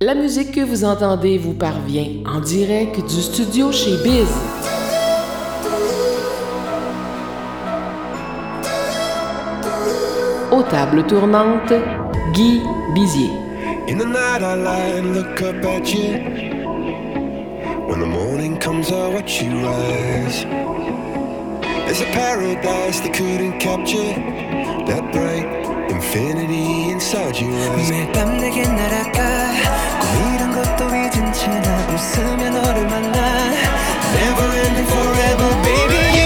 La musique que vous entendez vous parvient en direct du studio chez Biz. Aux tables tournantes, Guy Bizier. In the night I lie and look up at you. When the morning comes, I watch you rise. There's a paradise they couldn't capture. That bright infinity inside eyes. 매일 밤 내게 날아가 꿈이란 것도 잊은 채나 웃으며 너를 만나 Never ending forever baby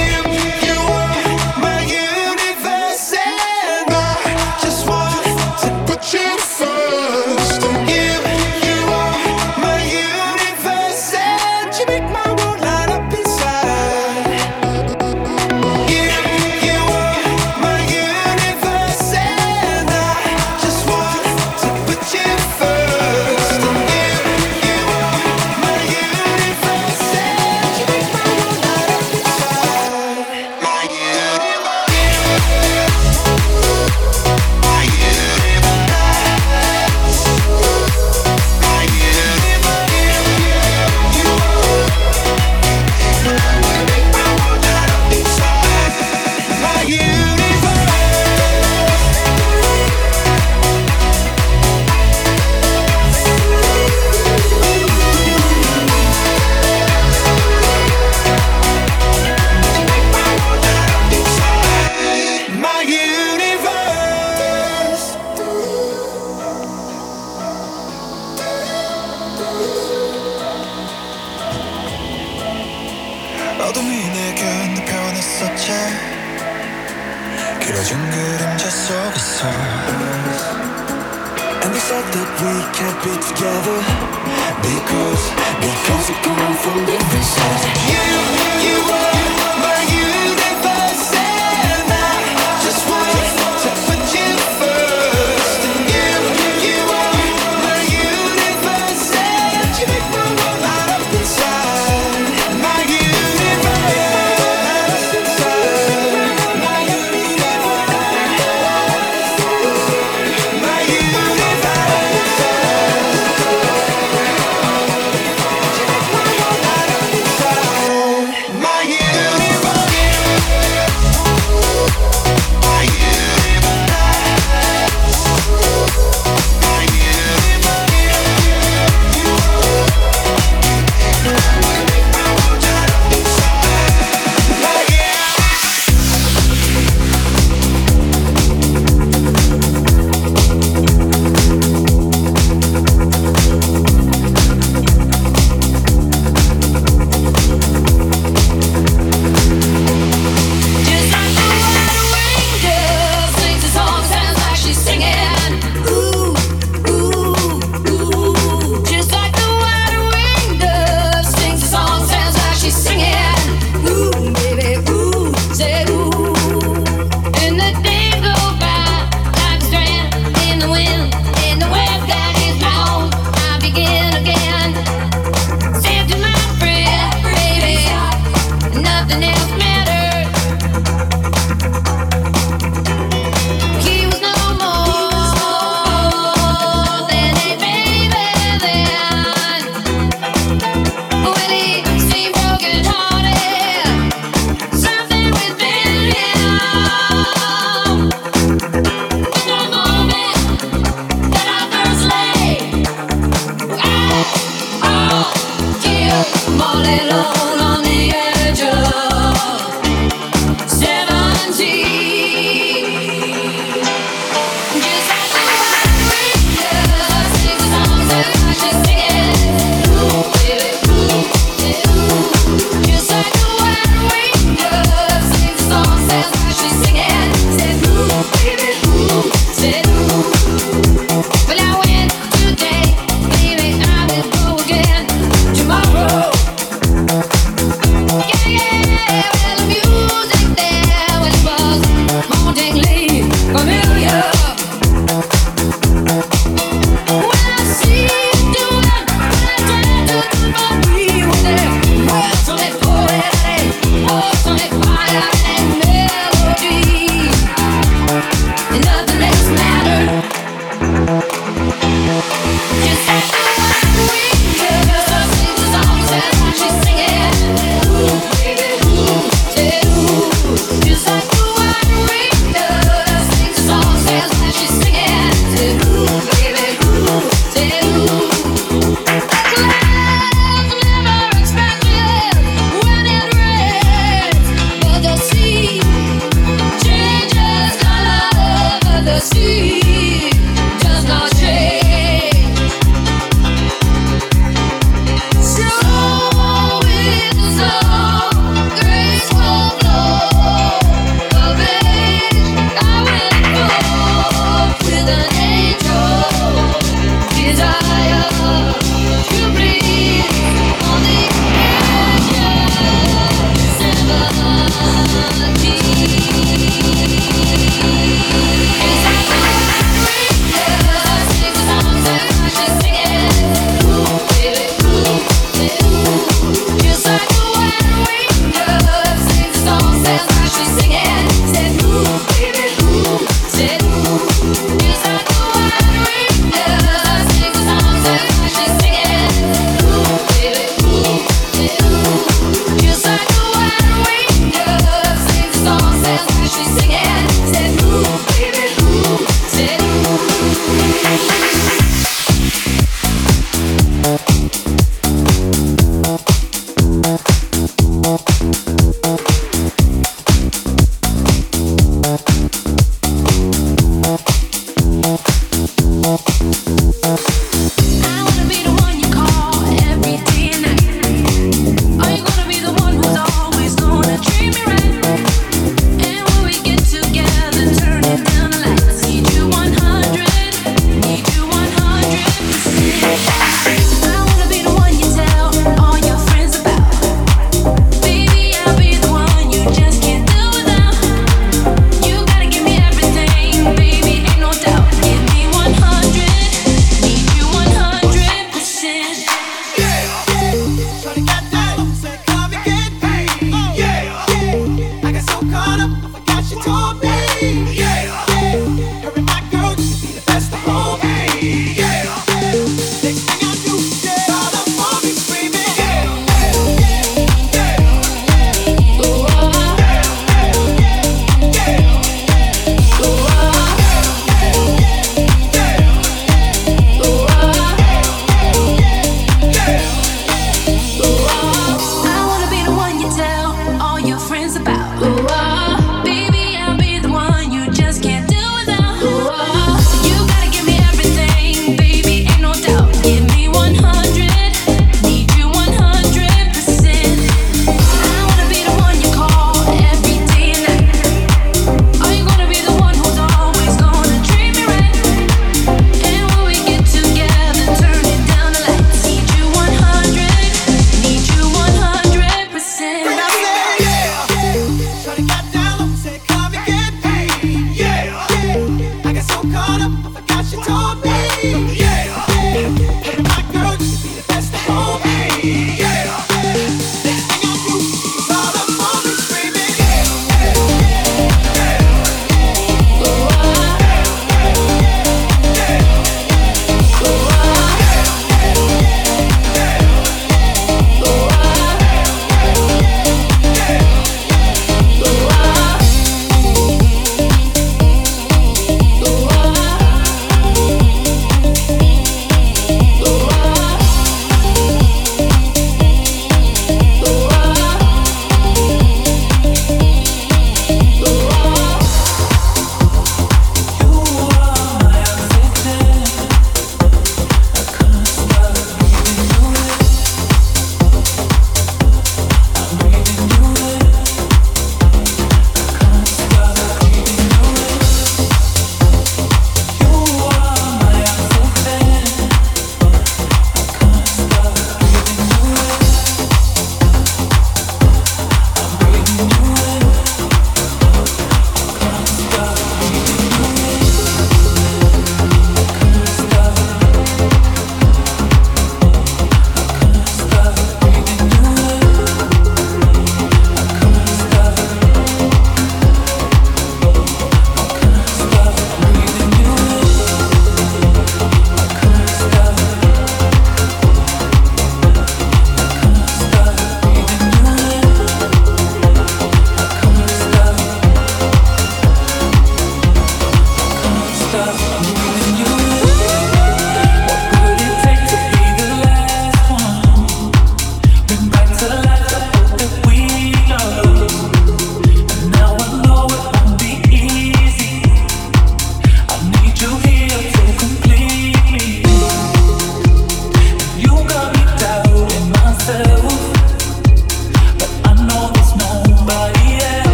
길어진 그림자 속에서 And they said that we can't be together Because, because we come from different sides You, you are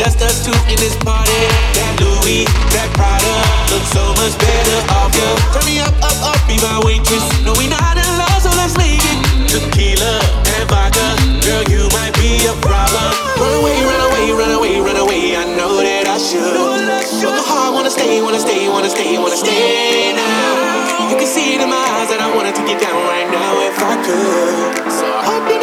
Just us two in this party. That Louis, that Prada, looks so much better off you. Turn me up, up, up, be my waitress. No, we not in love, so let's leave it. Tequila and vodka, girl, you might be a problem. Run away, run away, run away, run away. I know that I should. but my heart wanna stay, wanna stay, wanna stay, wanna stay now. You can see it in my eyes that I wanted to get down right now if I could. So I hope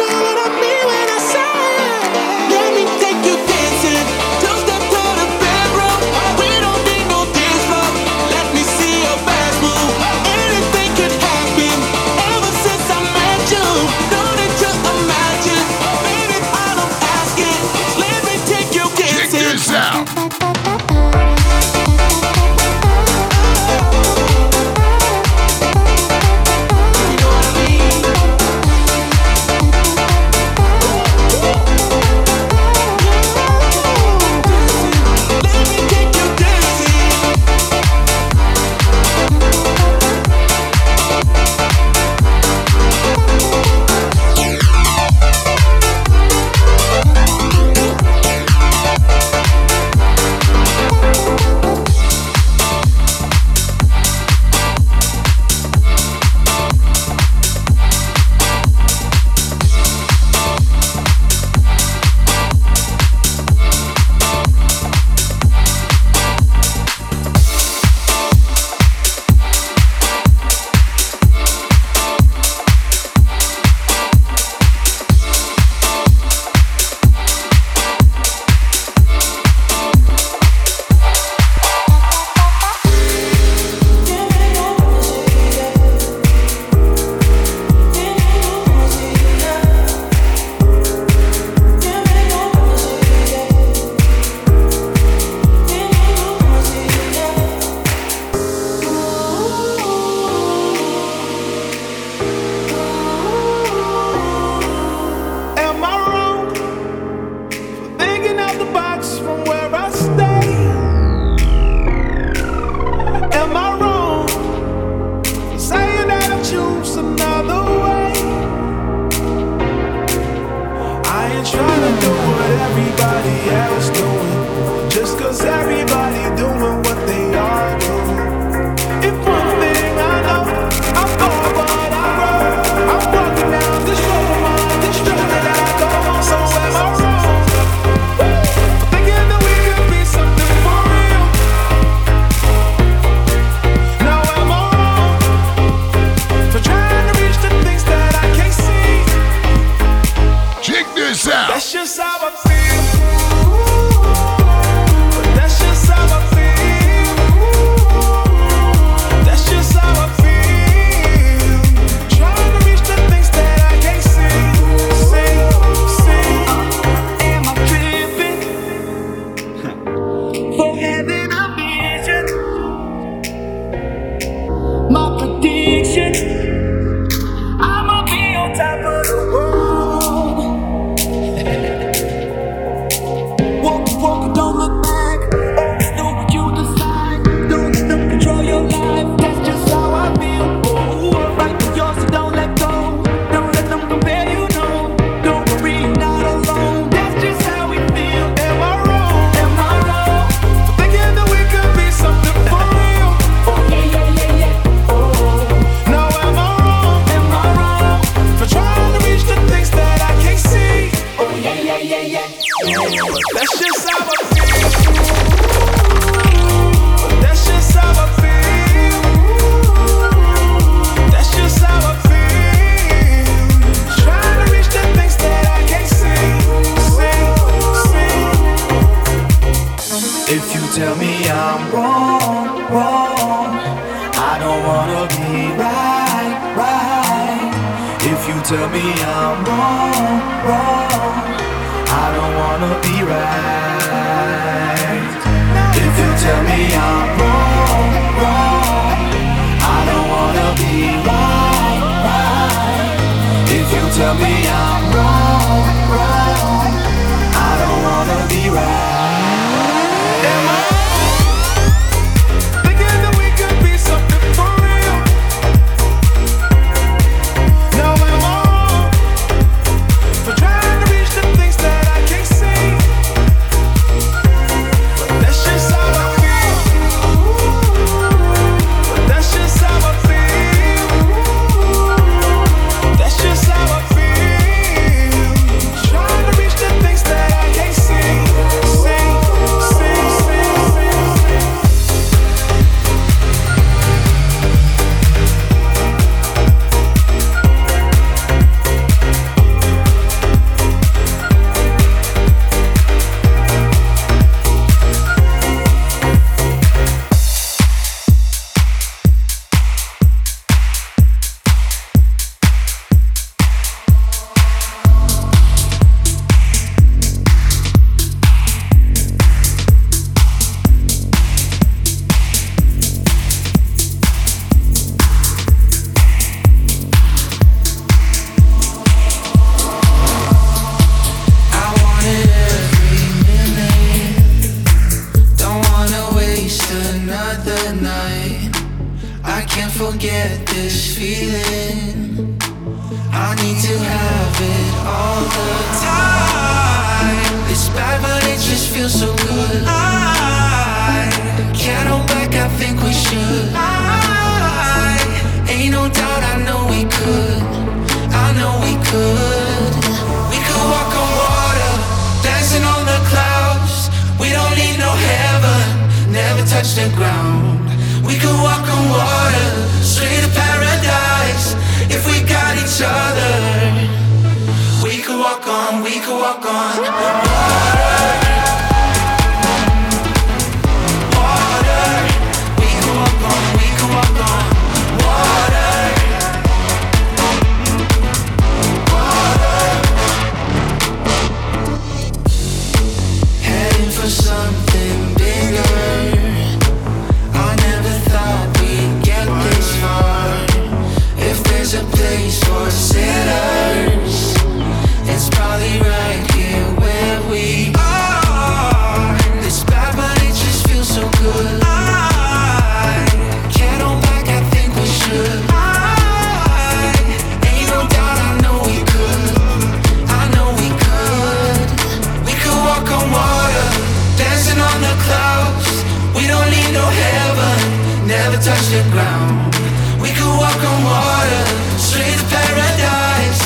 the clouds. We don't need no heaven, never touch the ground. We could walk on water, straight to paradise.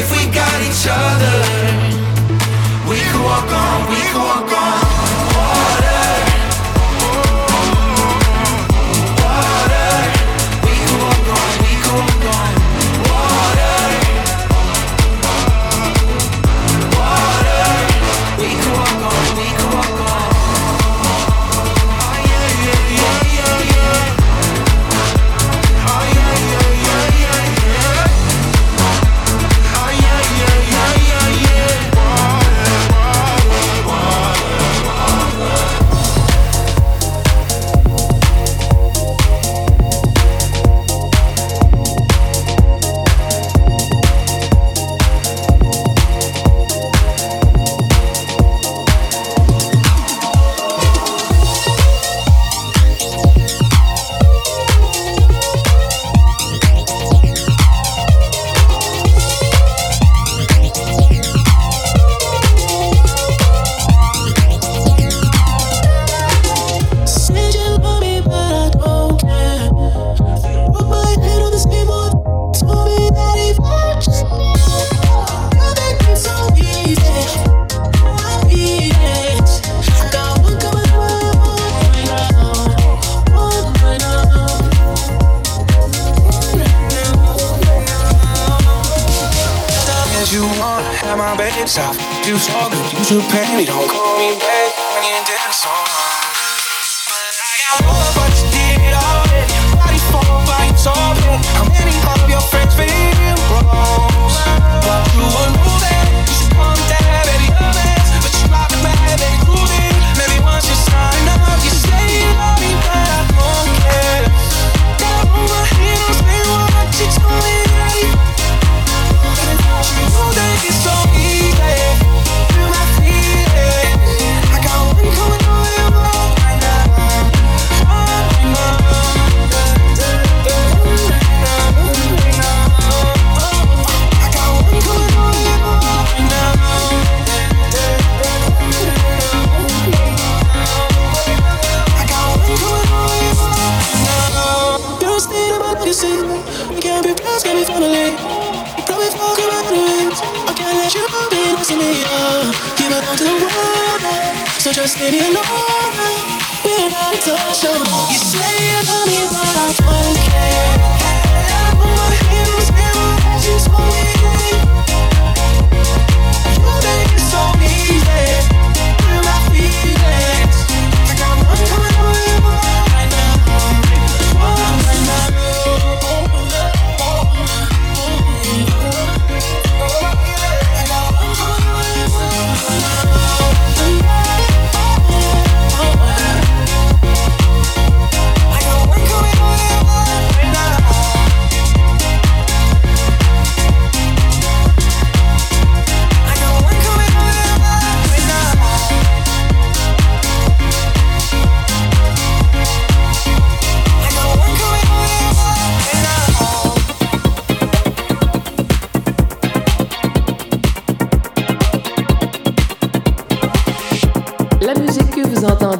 If we got each other, we could walk on, we could walk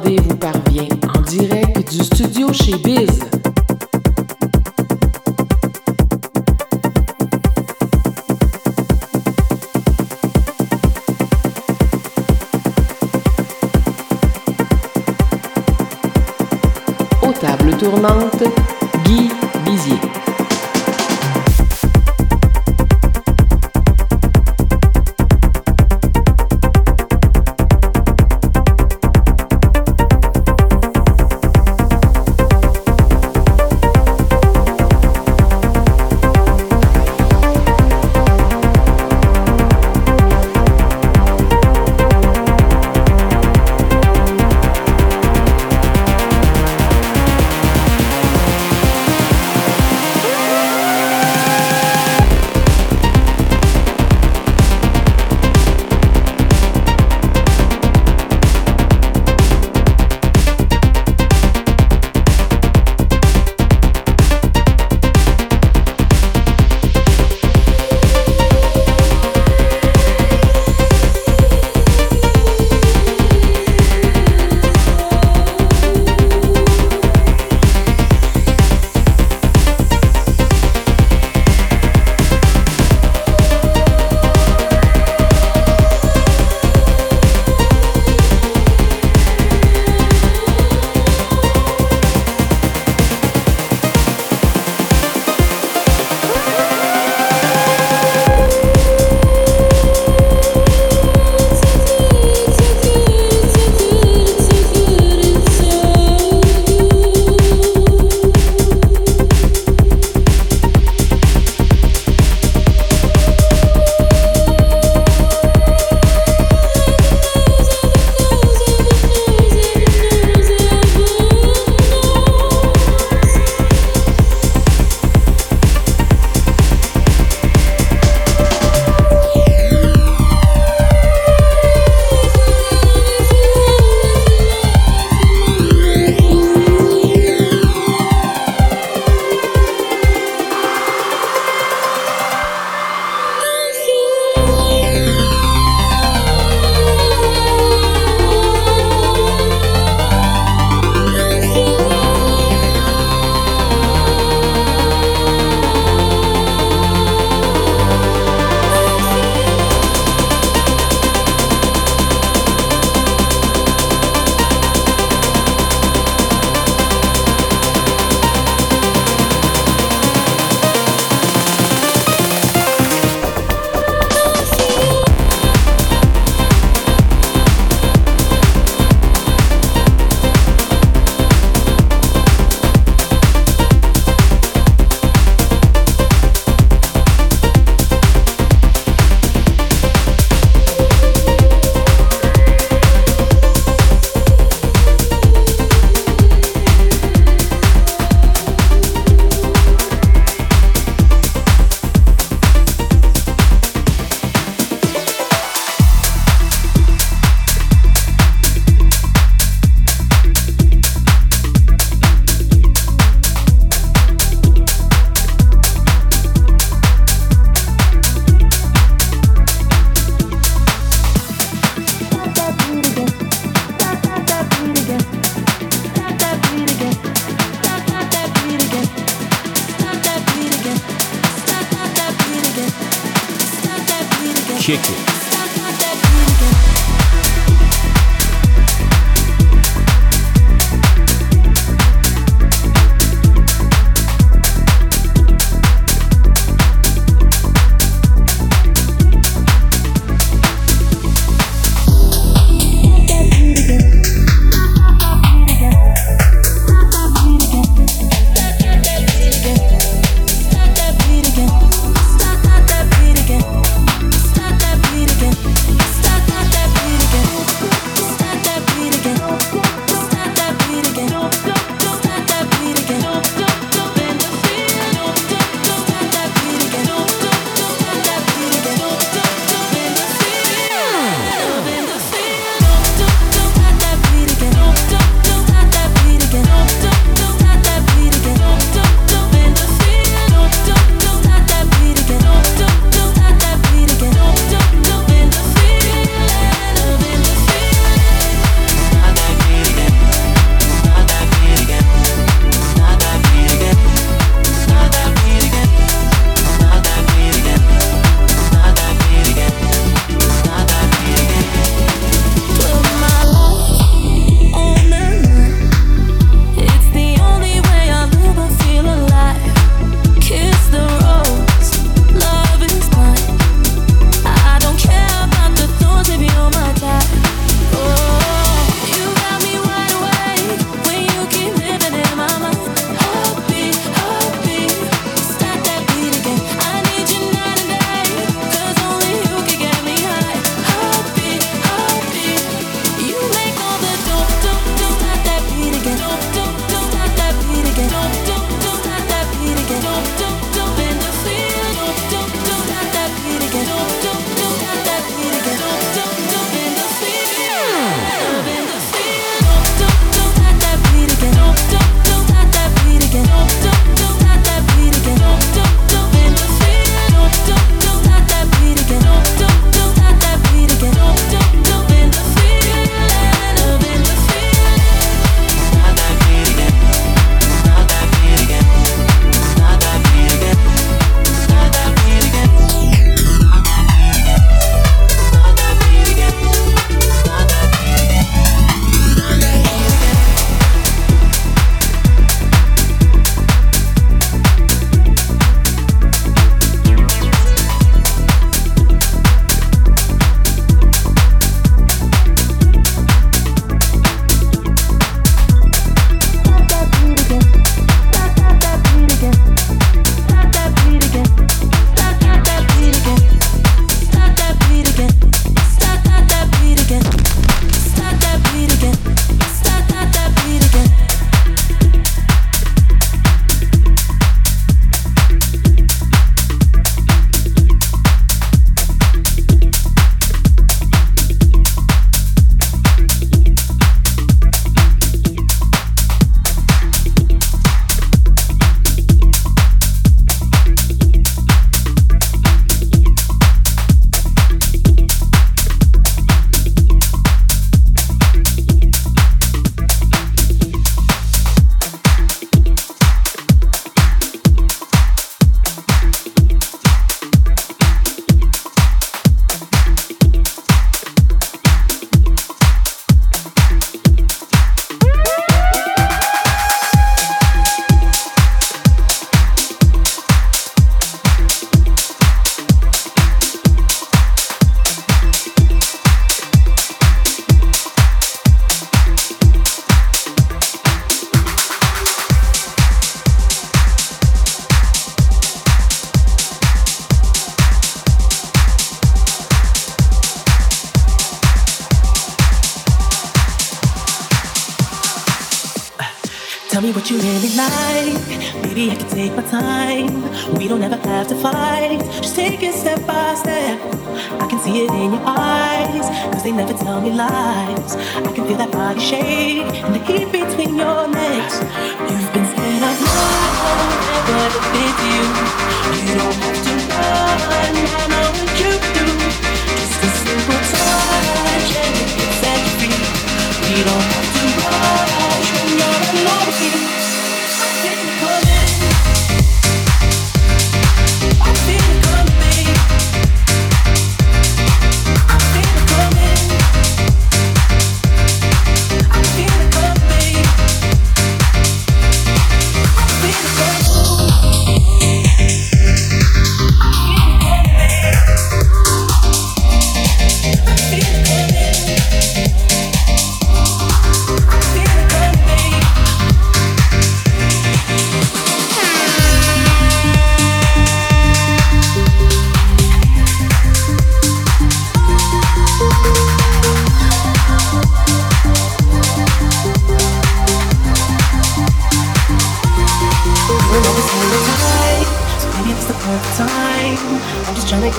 que vous entendez vous parvient en direct du studio chez Biz. Kick it. I can feel that body shake.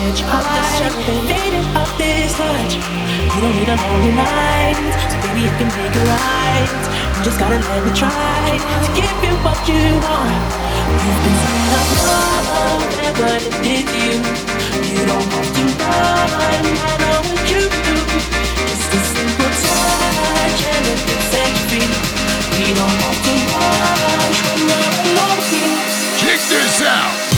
Get you high. Faded this touch. You don't need a lonely night, so baby can make right. You just gotta let me try to give you what you want. You've been saying I'm you. You don't have to run, I know what you do. Just a simple touch and it can set you free. We don't have to rush when alone. Check this out.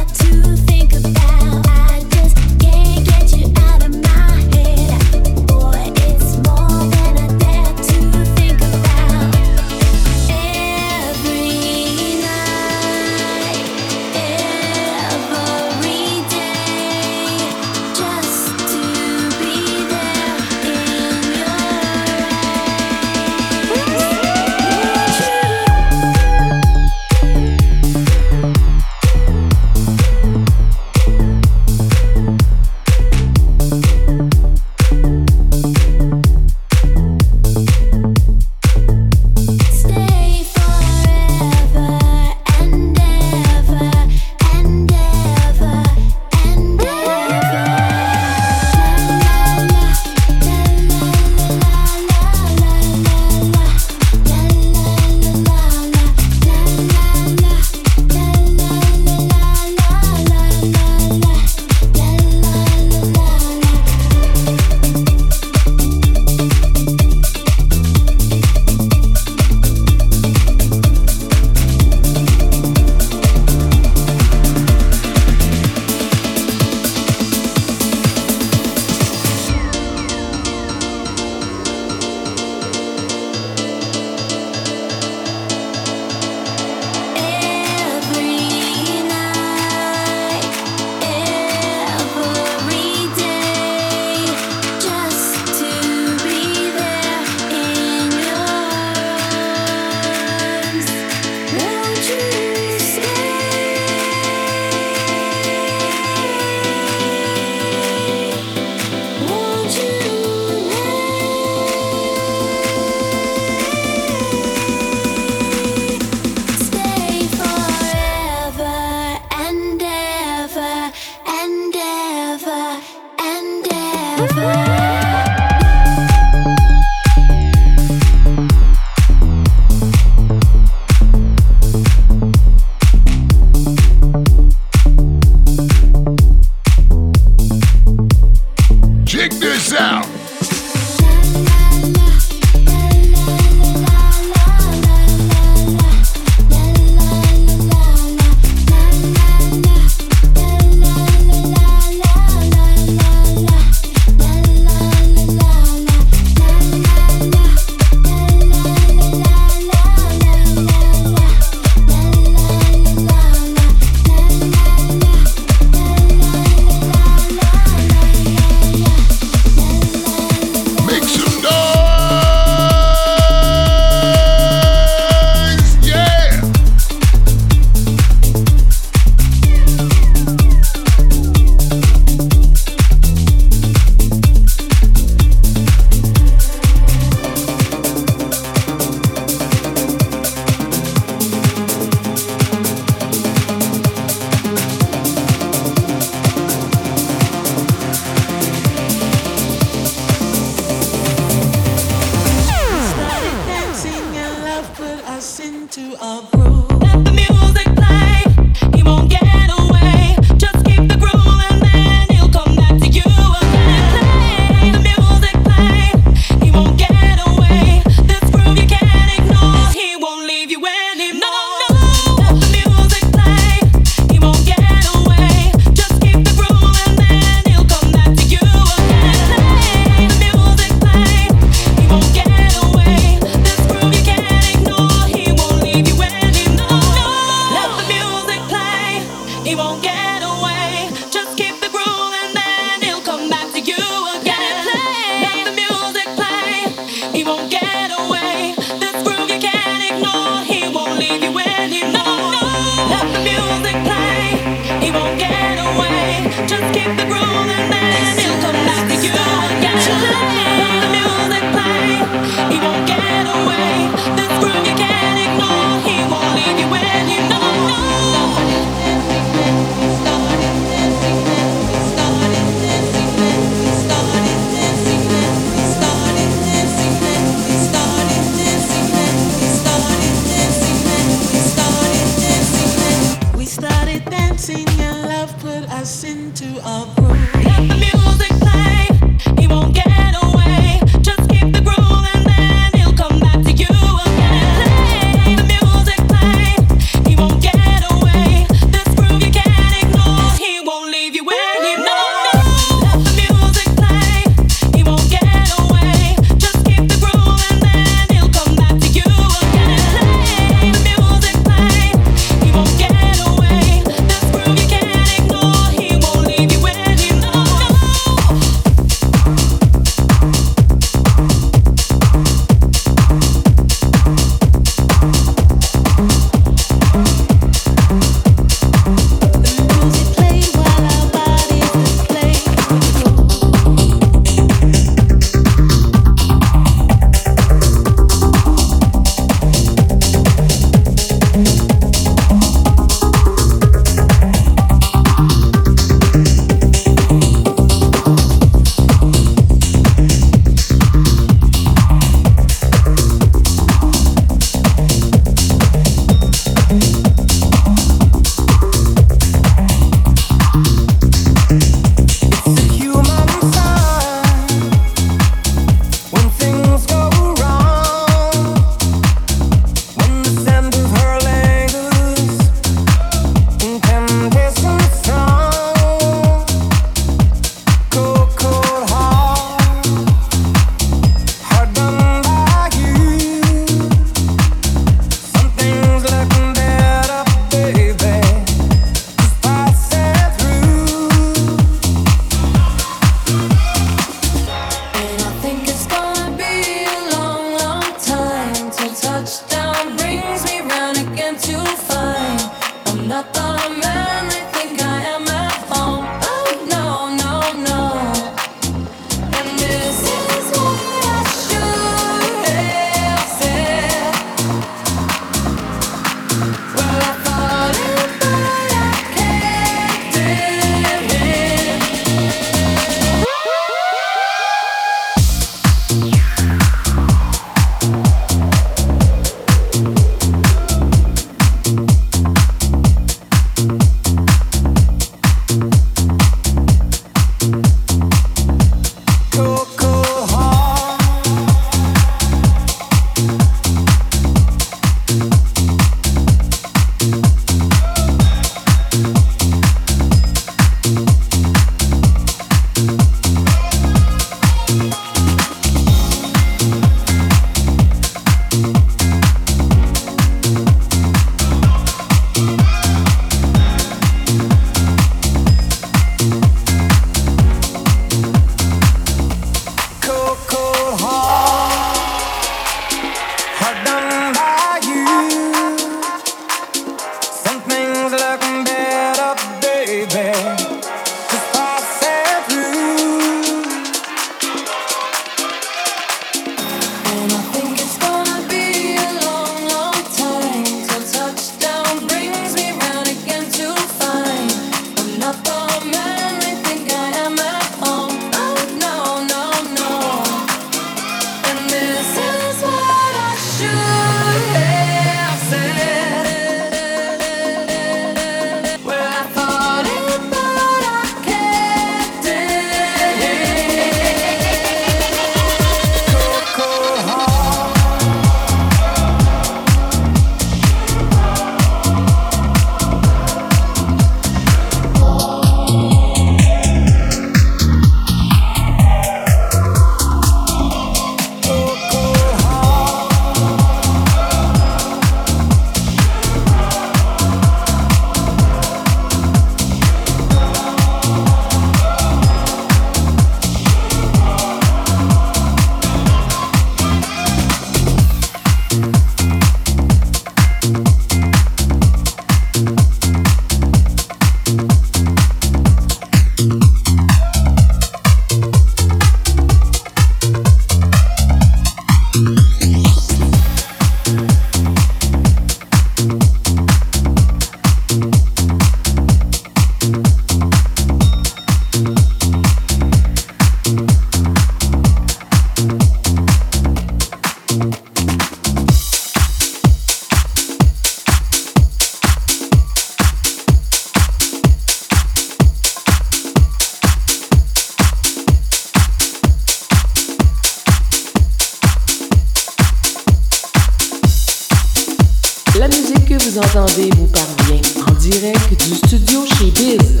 Que vous entendez vous parvient en direct du studio chez Biz.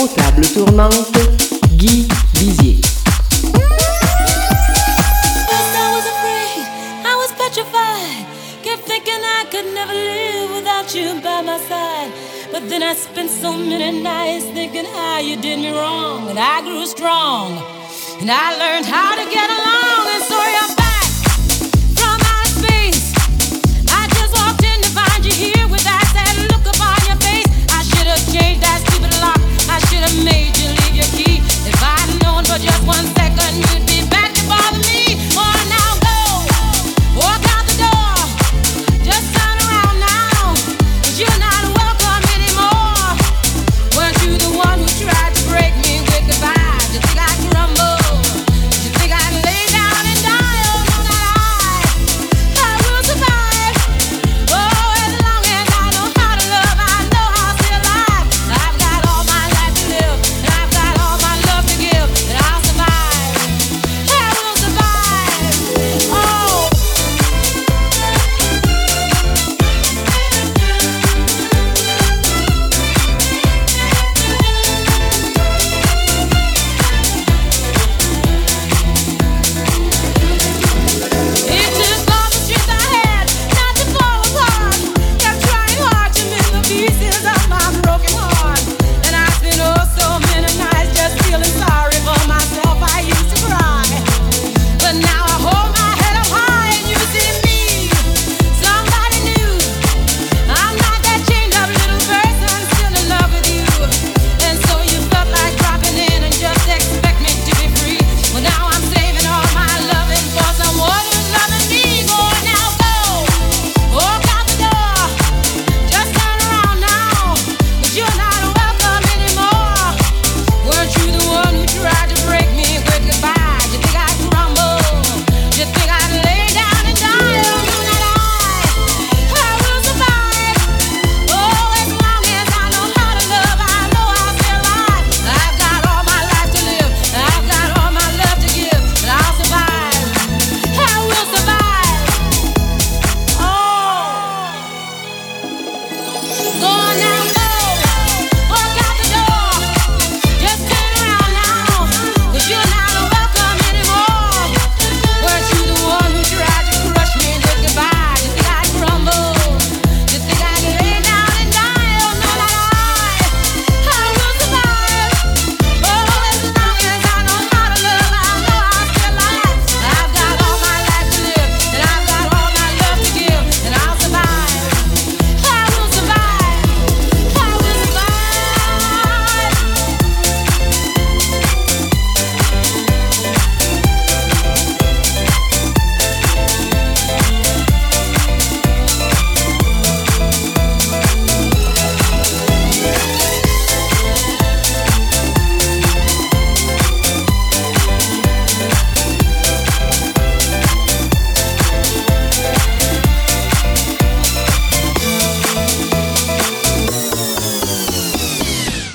Aux tables tournantes, Guy Bizier. You by my side. But then I spent so many nights thinking how you did me wrong. And I grew strong. And I learned how to get along.